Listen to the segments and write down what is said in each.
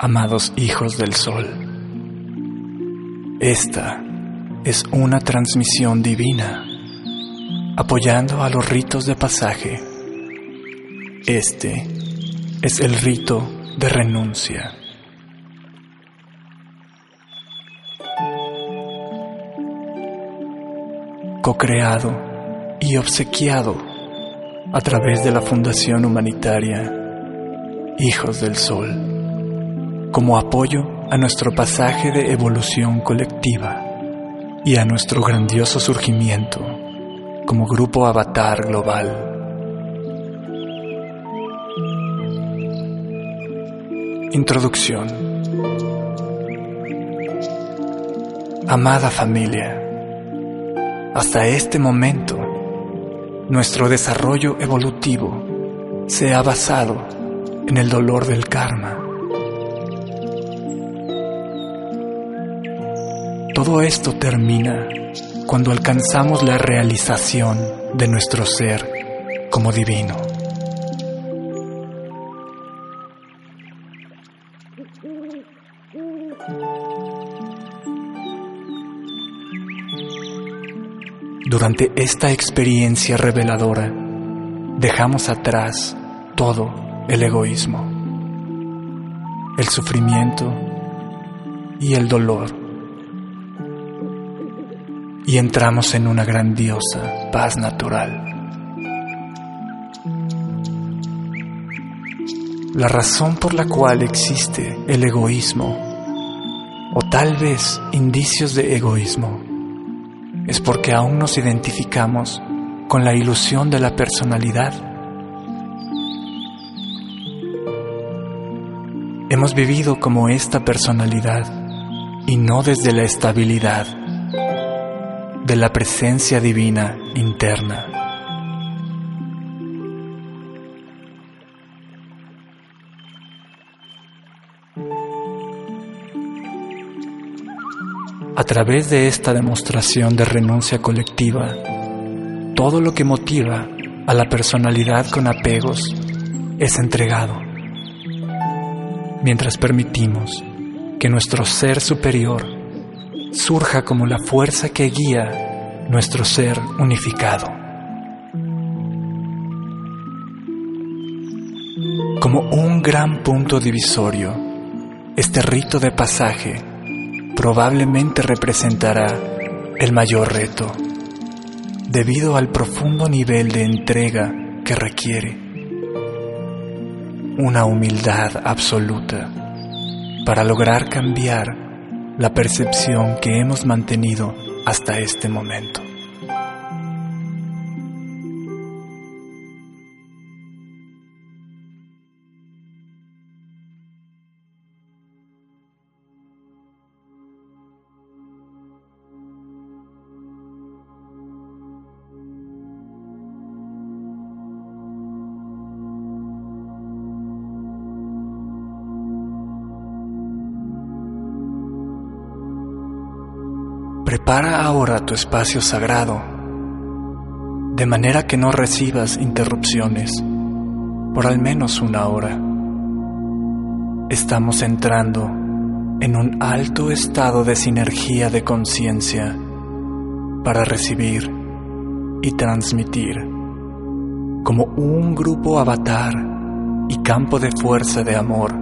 Amados hijos del sol. Esta es una transmisión divina, apoyando a los ritos de pasaje. Este es el rito de renuncia. Co-creado y obsequiado a través de la Fundación Humanitaria hijos del sol, como apoyo a nuestro pasaje de evolución colectiva y a nuestro grandioso surgimiento como grupo avatar global. Introducción Amada familia, hasta este momento, nuestro desarrollo evolutivo se ha basado en el dolor del karma. Todo esto termina cuando alcanzamos la realización de nuestro ser como divino. Durante esta experiencia reveladora, dejamos atrás todo el egoísmo, el sufrimiento y el dolor. Y entramos en una grandiosa paz natural. La razón por la cual existe el egoísmo, o tal vez indicios de egoísmo, es porque aún nos identificamos con la ilusión de la personalidad Hemos vivido como esta personalidad y no desde la estabilidad de la presencia divina interna. A través de esta demostración de renuncia colectiva, todo lo que motiva a la personalidad con apegos es entregado mientras permitimos que nuestro ser superior surja como la fuerza que guía nuestro ser unificado. Como un gran punto divisorio, este rito de pasaje probablemente representará el mayor reto, debido al profundo nivel de entrega que requiere una humildad absoluta para lograr cambiar la percepción que hemos mantenido hasta este momento. Prepara ahora tu espacio sagrado, de manera que no recibas interrupciones por al menos una hora. Estamos entrando en un alto estado de sinergia de conciencia para recibir y transmitir como un grupo avatar y campo de fuerza de amor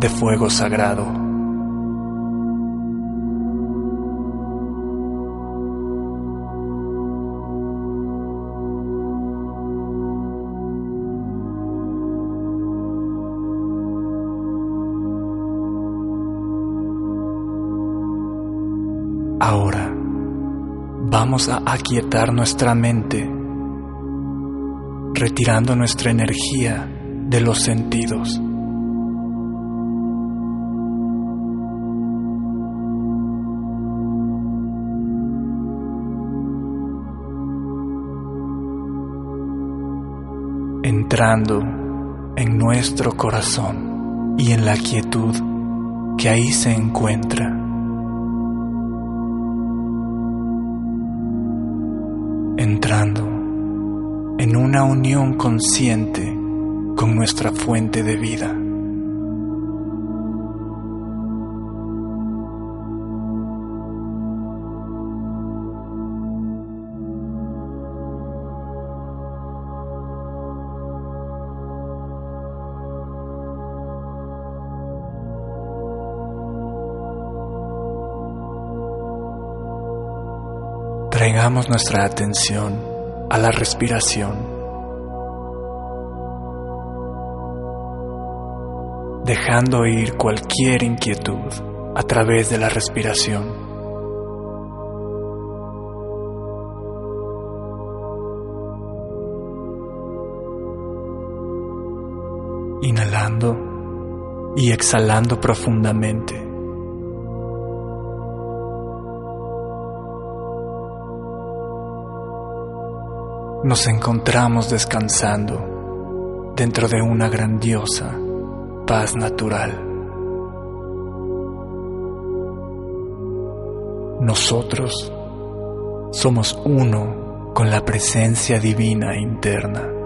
de fuego sagrado. Vamos a aquietar nuestra mente, retirando nuestra energía de los sentidos. entrando en nuestro corazón y en la quietud que ahí se encuentra. En una unión consciente con nuestra fuente de vida. Traigamos nuestra atención a la respiración, dejando ir cualquier inquietud a través de la respiración. Inhalando y exhalando profundamente. Nos encontramos descansando dentro de una grandiosa paz natural. Nosotros somos uno con la presencia divina interna.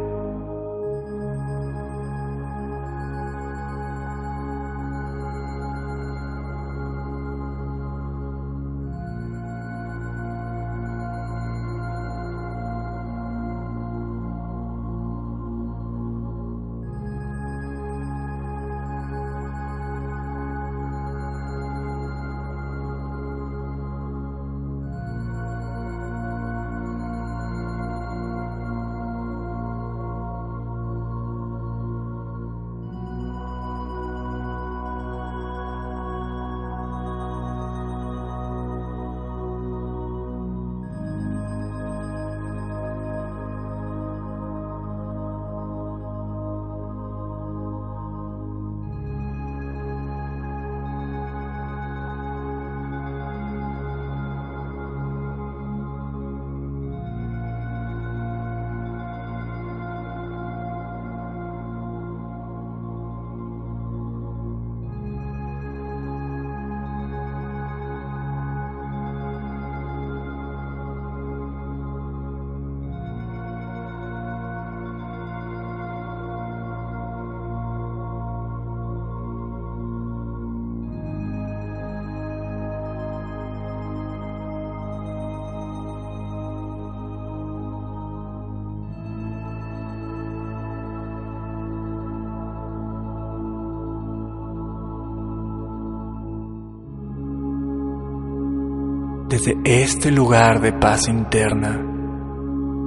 Desde este lugar de paz interna,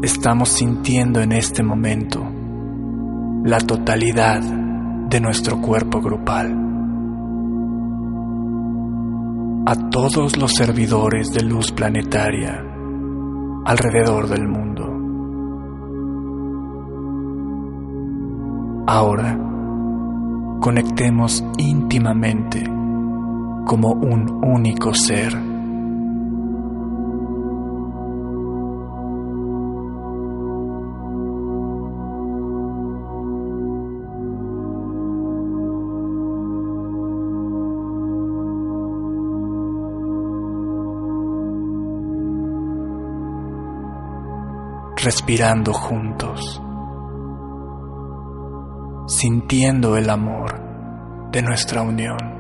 estamos sintiendo en este momento la totalidad de nuestro cuerpo grupal. A todos los servidores de luz planetaria alrededor del mundo. Ahora, conectemos íntimamente como un único ser respirando juntos, sintiendo el amor de nuestra unión.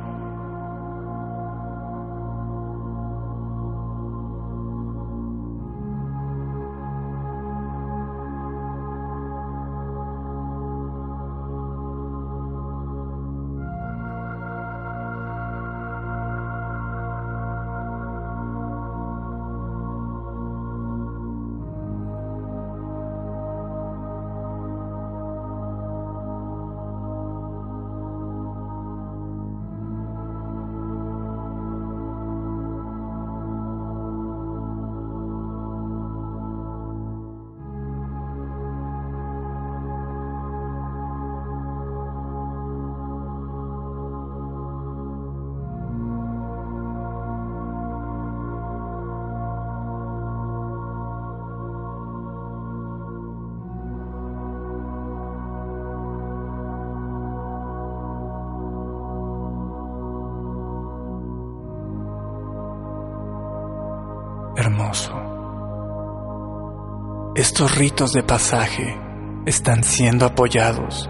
Estos ritos de pasaje están siendo apoyados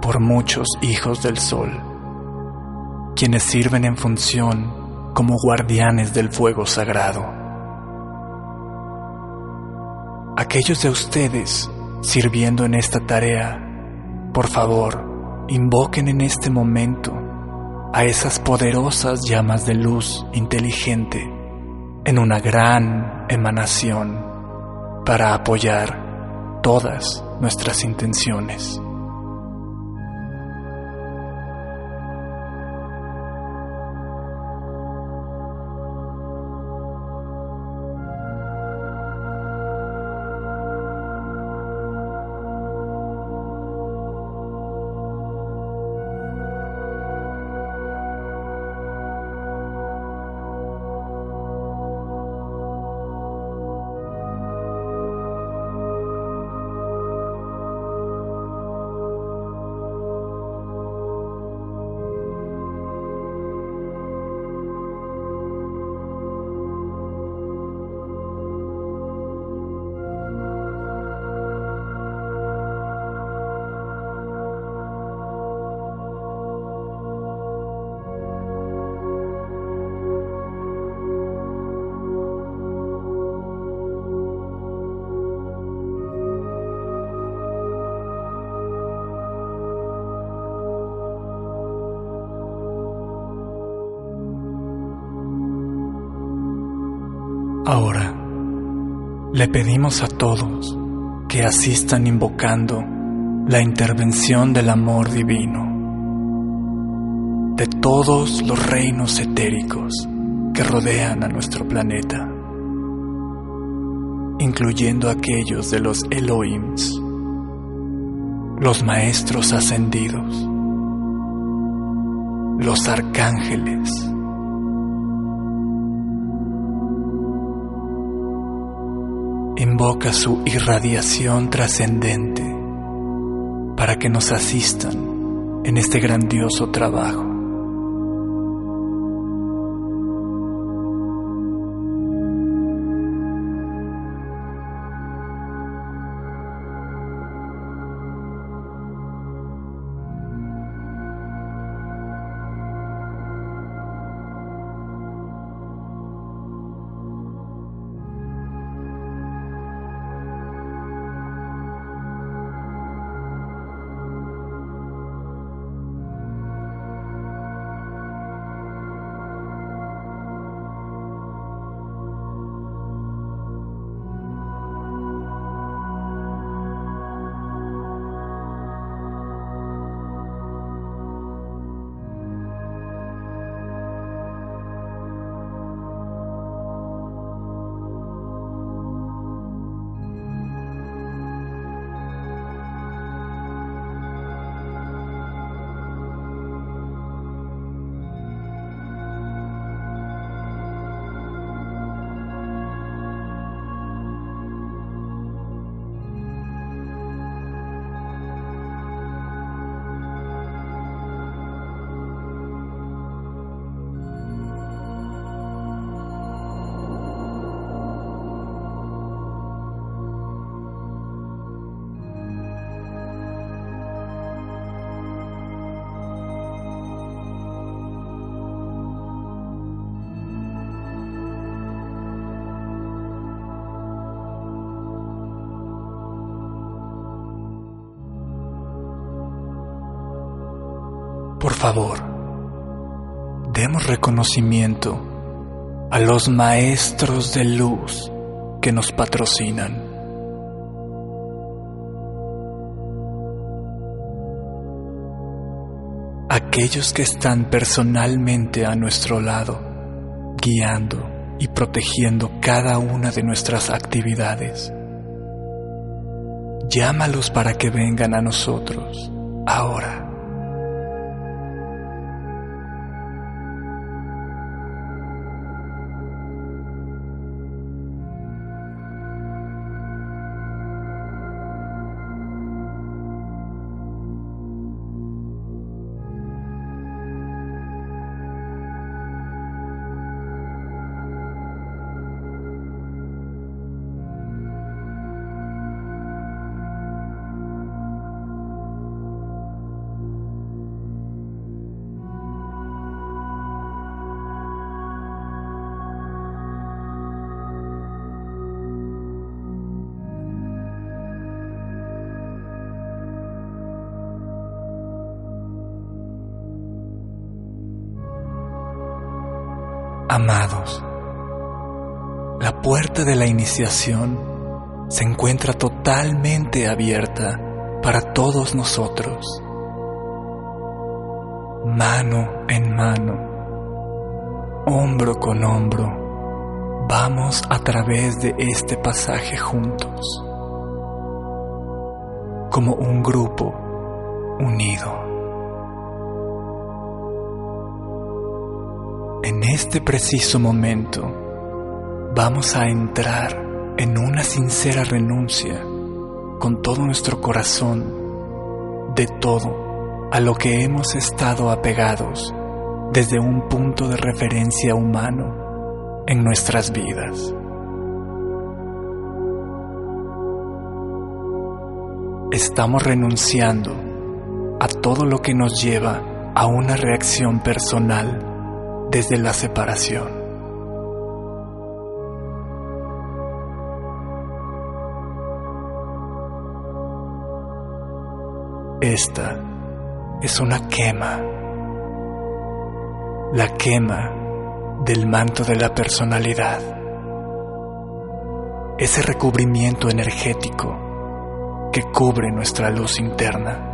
por muchos hijos del sol, quienes sirven en función como guardianes del fuego sagrado. Aquellos de ustedes sirviendo en esta tarea, por favor, invoquen en este momento a esas poderosas llamas de luz inteligente en una gran emanación para apoyar todas nuestras intenciones. Ahora, le pedimos a todos que asistan invocando la intervención del amor divino de todos los reinos etéricos que rodean a nuestro planeta, incluyendo aquellos de los Elohims, los maestros ascendidos, los arcángeles, su irradiación trascendente para que nos asistan en este grandioso trabajo. Favor, demos reconocimiento a los maestros de luz que nos patrocinan. Aquellos que están personalmente a nuestro lado, guiando y protegiendo cada una de nuestras actividades. Llámalos para que vengan a nosotros ahora. Amados, la puerta de la iniciación se encuentra totalmente abierta para todos nosotros. Mano en mano, hombro con hombro, vamos a través de este pasaje juntos, como un grupo unido. En este preciso momento vamos a entrar en una sincera renuncia con todo nuestro corazón de todo a lo que hemos estado apegados desde un punto de referencia humano en nuestras vidas. Estamos renunciando a todo lo que nos lleva a una reacción personal desde la separación. Esta es una quema, la quema del manto de la personalidad, ese recubrimiento energético que cubre nuestra luz interna.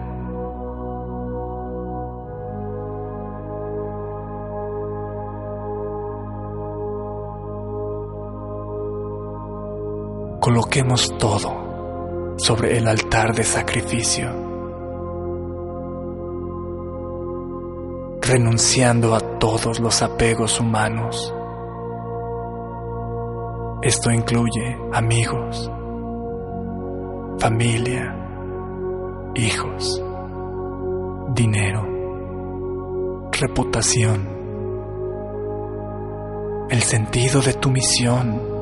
Coloquemos todo sobre el altar de sacrificio, renunciando a todos los apegos humanos. Esto incluye amigos, familia, hijos, dinero, reputación, el sentido de tu misión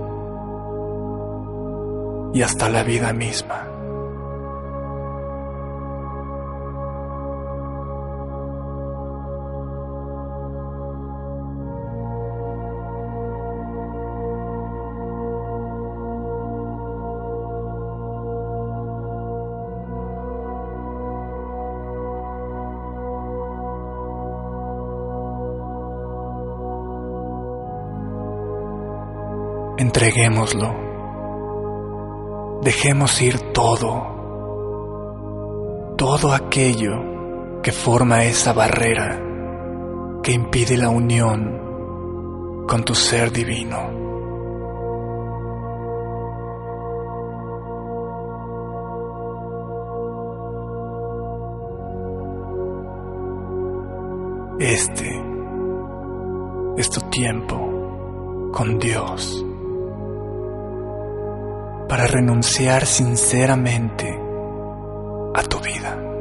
y hasta la vida misma. Entreguémoslo Dejemos ir todo, todo aquello que forma esa barrera que impide la unión con tu ser divino. Este es tu tiempo con Dios para renunciar sinceramente a tu vida.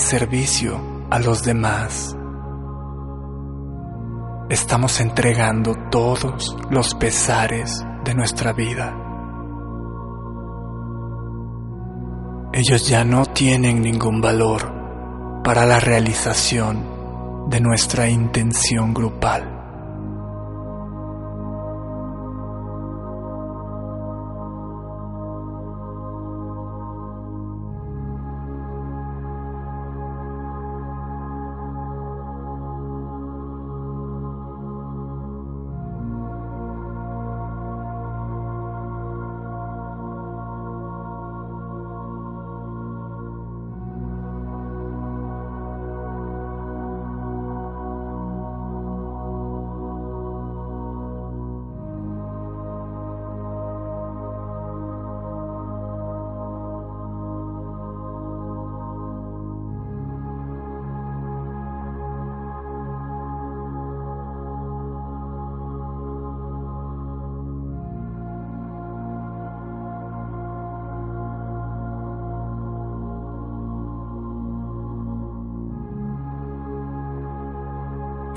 servicio a los demás. Estamos entregando todos los pesares de nuestra vida. Ellos ya no tienen ningún valor para la realización de nuestra intención grupal.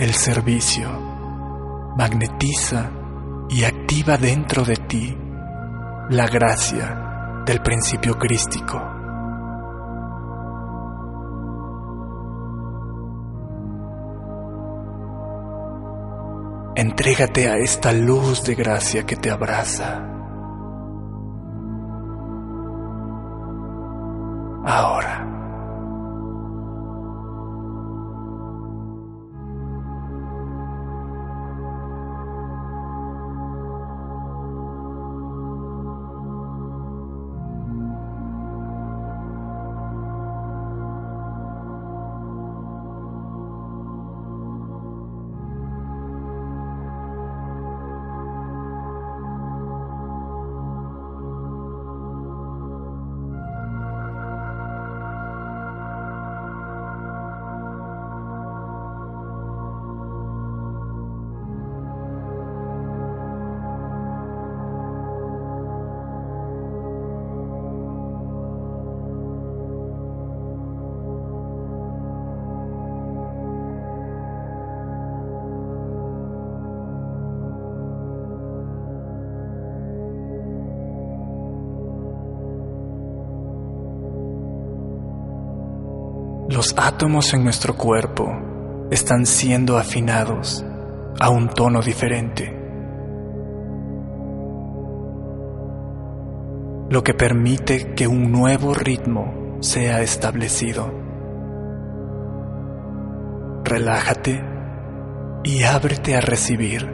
El servicio magnetiza y activa dentro de ti la gracia del principio crístico. Entrégate a esta luz de gracia que te abraza. Los átomos en nuestro cuerpo están siendo afinados a un tono diferente, lo que permite que un nuevo ritmo sea establecido. Relájate y ábrete a recibir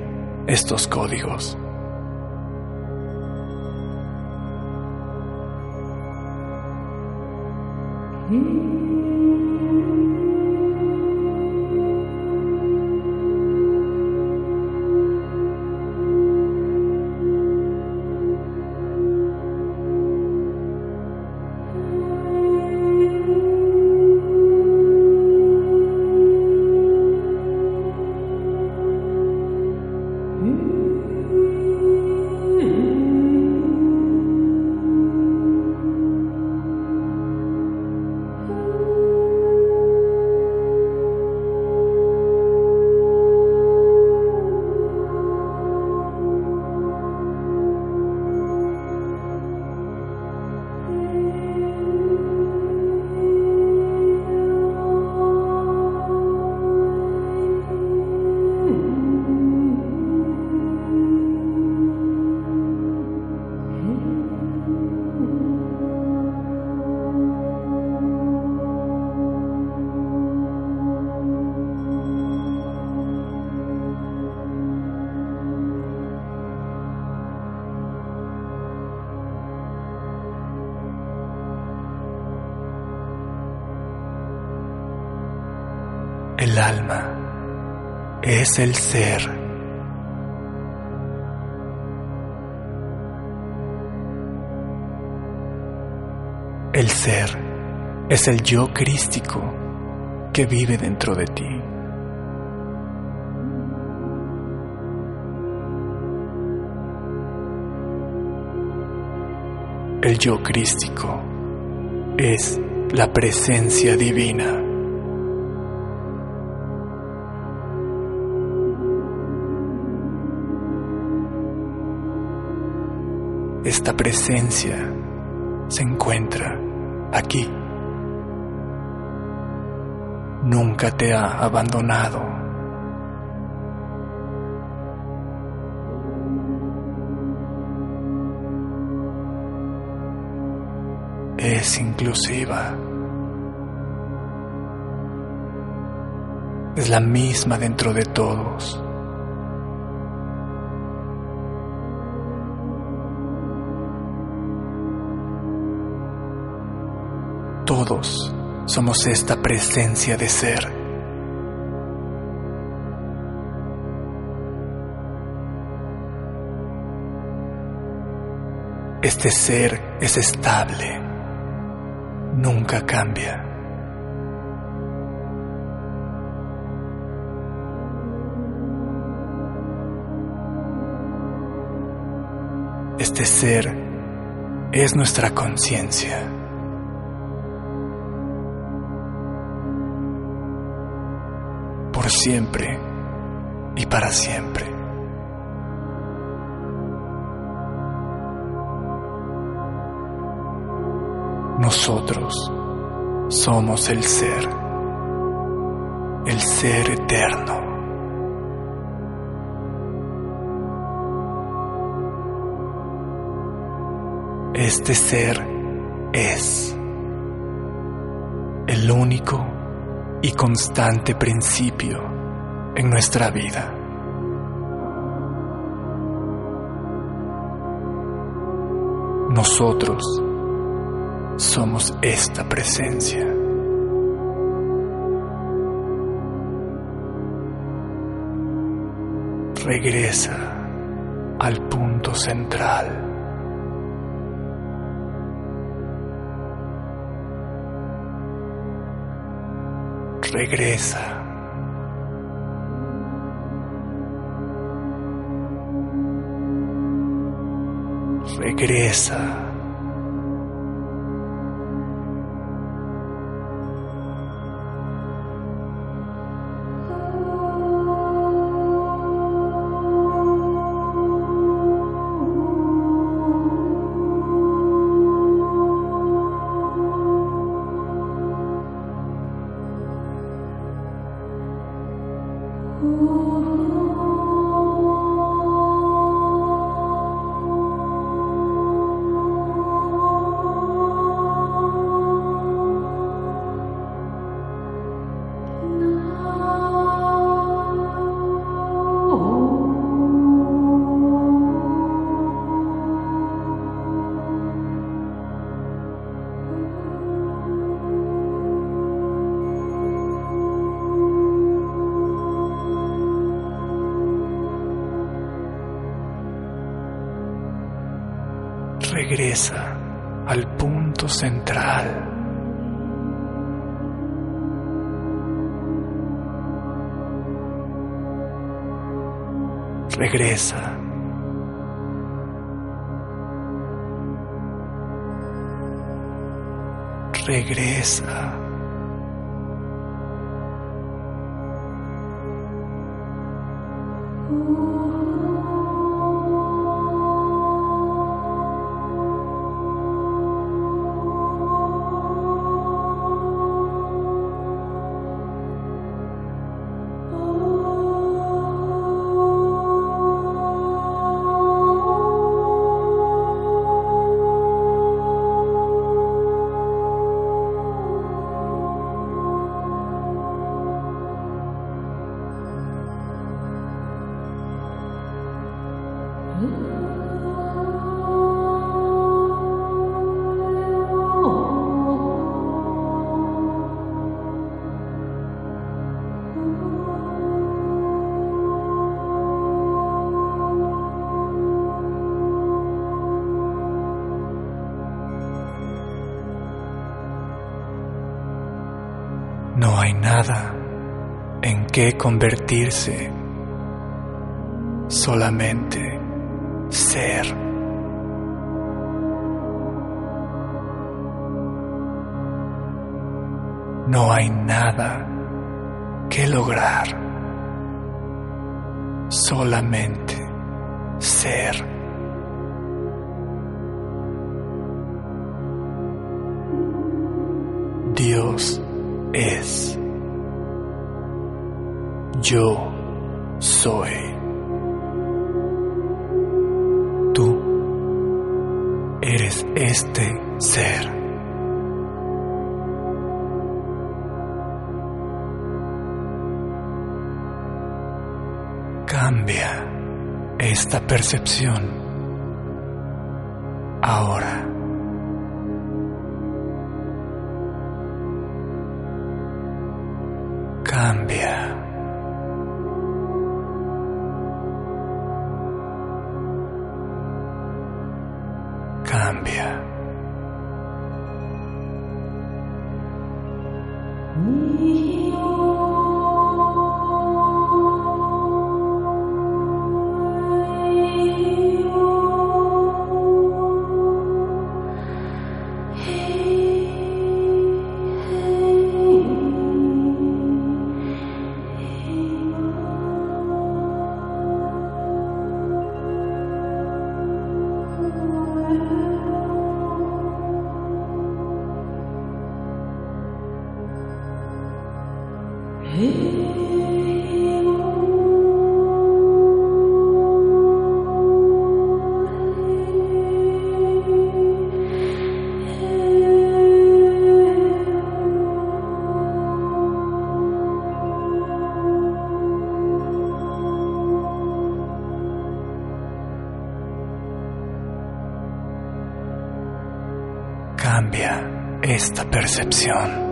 estos códigos. El alma es el ser. El ser es el yo crístico que vive dentro de ti. El yo crístico es la presencia divina. Esta presencia se encuentra aquí. Nunca te ha abandonado. Es inclusiva. Es la misma dentro de todos. Todos somos esta presencia de ser. Este ser es estable, nunca cambia. Este ser es nuestra conciencia. Siempre y para siempre. Nosotros somos el ser, el ser eterno. Este ser es el único y constante principio en nuestra vida. Nosotros somos esta presencia. Regresa al punto central. regresa. Regresa Regresa. Regresa. Qué convertirse, solamente ser. No hay nada que lograr, solamente ser. Dios es. Yo soy. Tú eres este ser. Cambia esta percepción ahora. Cambia. Esta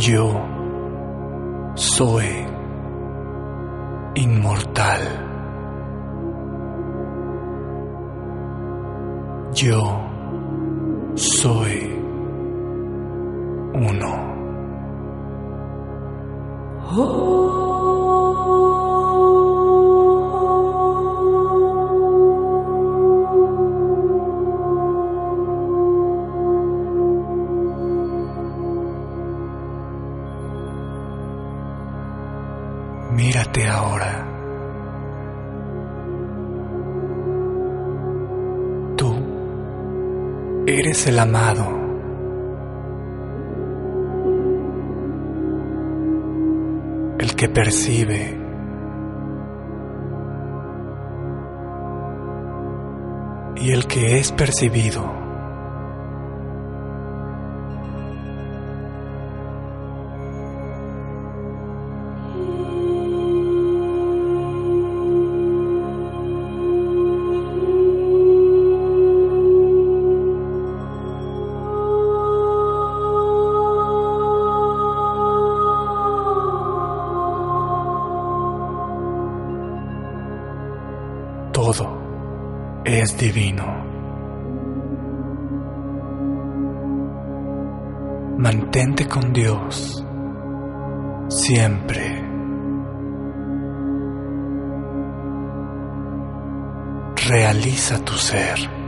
Yo eres el amado. El que percibe. Y el que es percibido. Divino. Mantente con Dios siempre. realiza tu ser.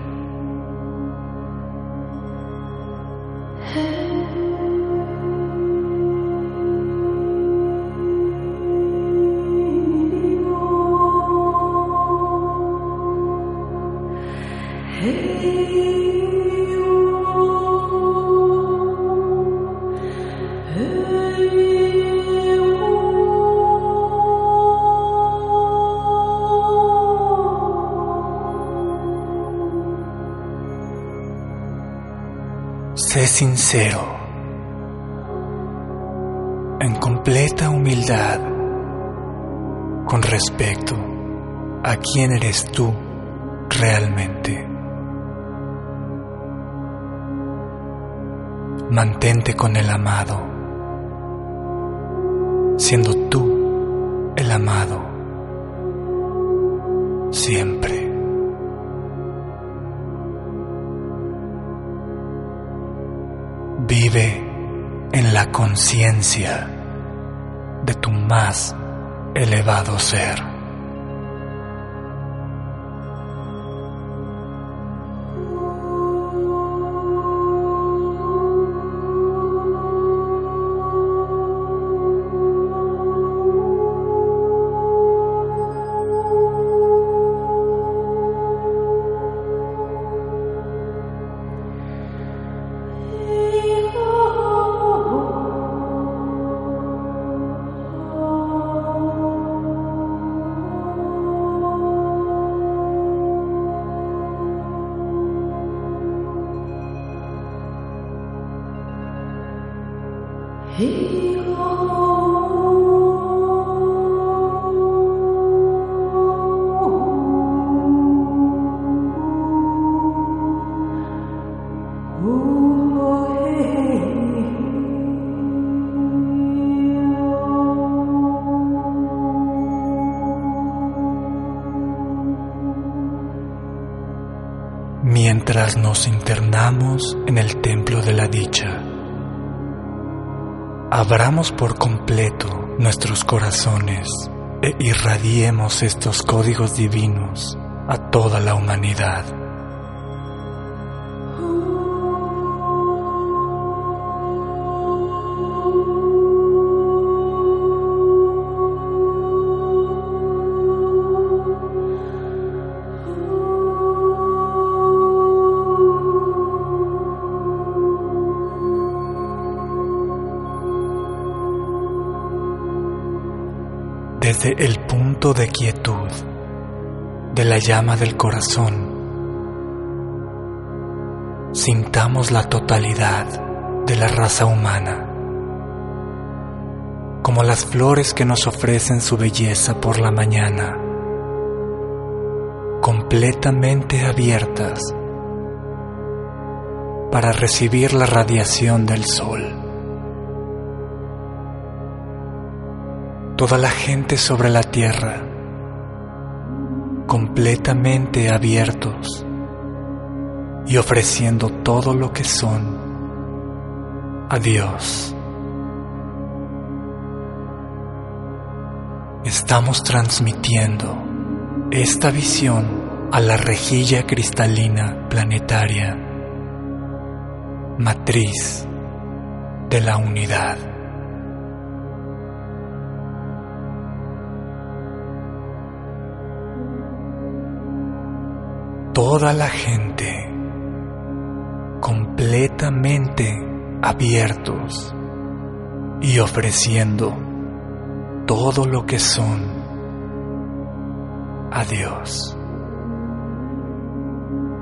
Sincero, en completa humildad, con respecto a quién eres tú realmente. Mantente con el amado, siendo tú el amado, conciencia de tu más elevado ser. Abramos por completo nuestros corazones e irradiemos estos códigos divinos a toda la humanidad. De quietud de la llama del corazón, sintamos la totalidad de la raza humana, como las flores que nos ofrecen su belleza por la mañana, completamente abiertas para recibir la radiación del sol. Toda la gente sobre la tierra, completamente abiertos y ofreciendo todo lo que son a Dios. Estamos transmitiendo esta visión a la rejilla cristalina planetaria, matriz de la unidad. Toda la gente completamente abiertos y ofreciendo todo lo que son a Dios.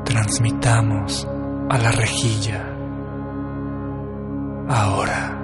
Transmitamos a la rejilla ahora.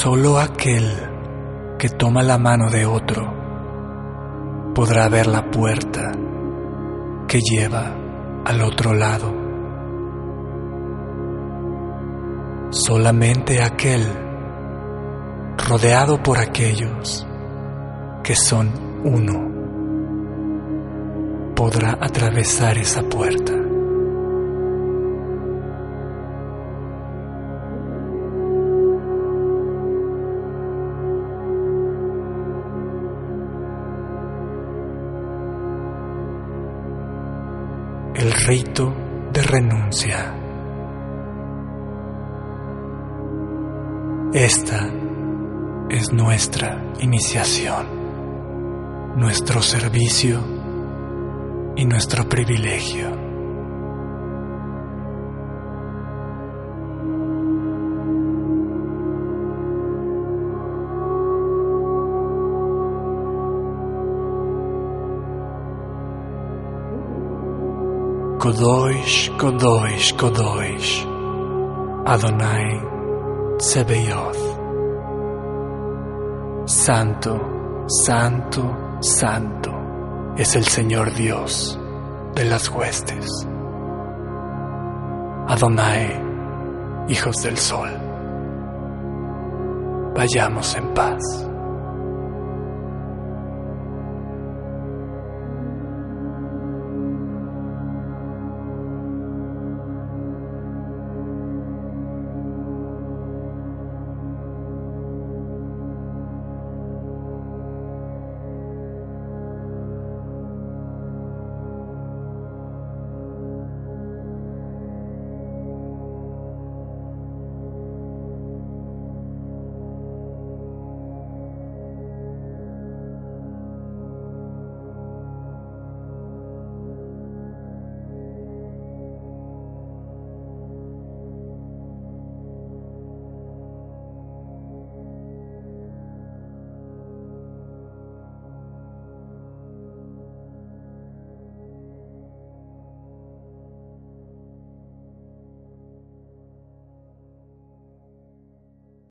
Solo aquel que toma la mano de otro podrá ver la puerta que lleva al otro lado. Solamente aquel rodeado por aquellos que son uno podrá atravesar esa puerta. Rito de renuncia. Esta es nuestra iniciación, nuestro servicio y nuestro privilegio. Kodosh, Kodosh, Kodosh, Adonai Tsebeyoth. Santo, Santo, Santo es el Señor Dios de las huestes. Adonai, hijos del sol. Vayamos en paz.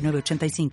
906985.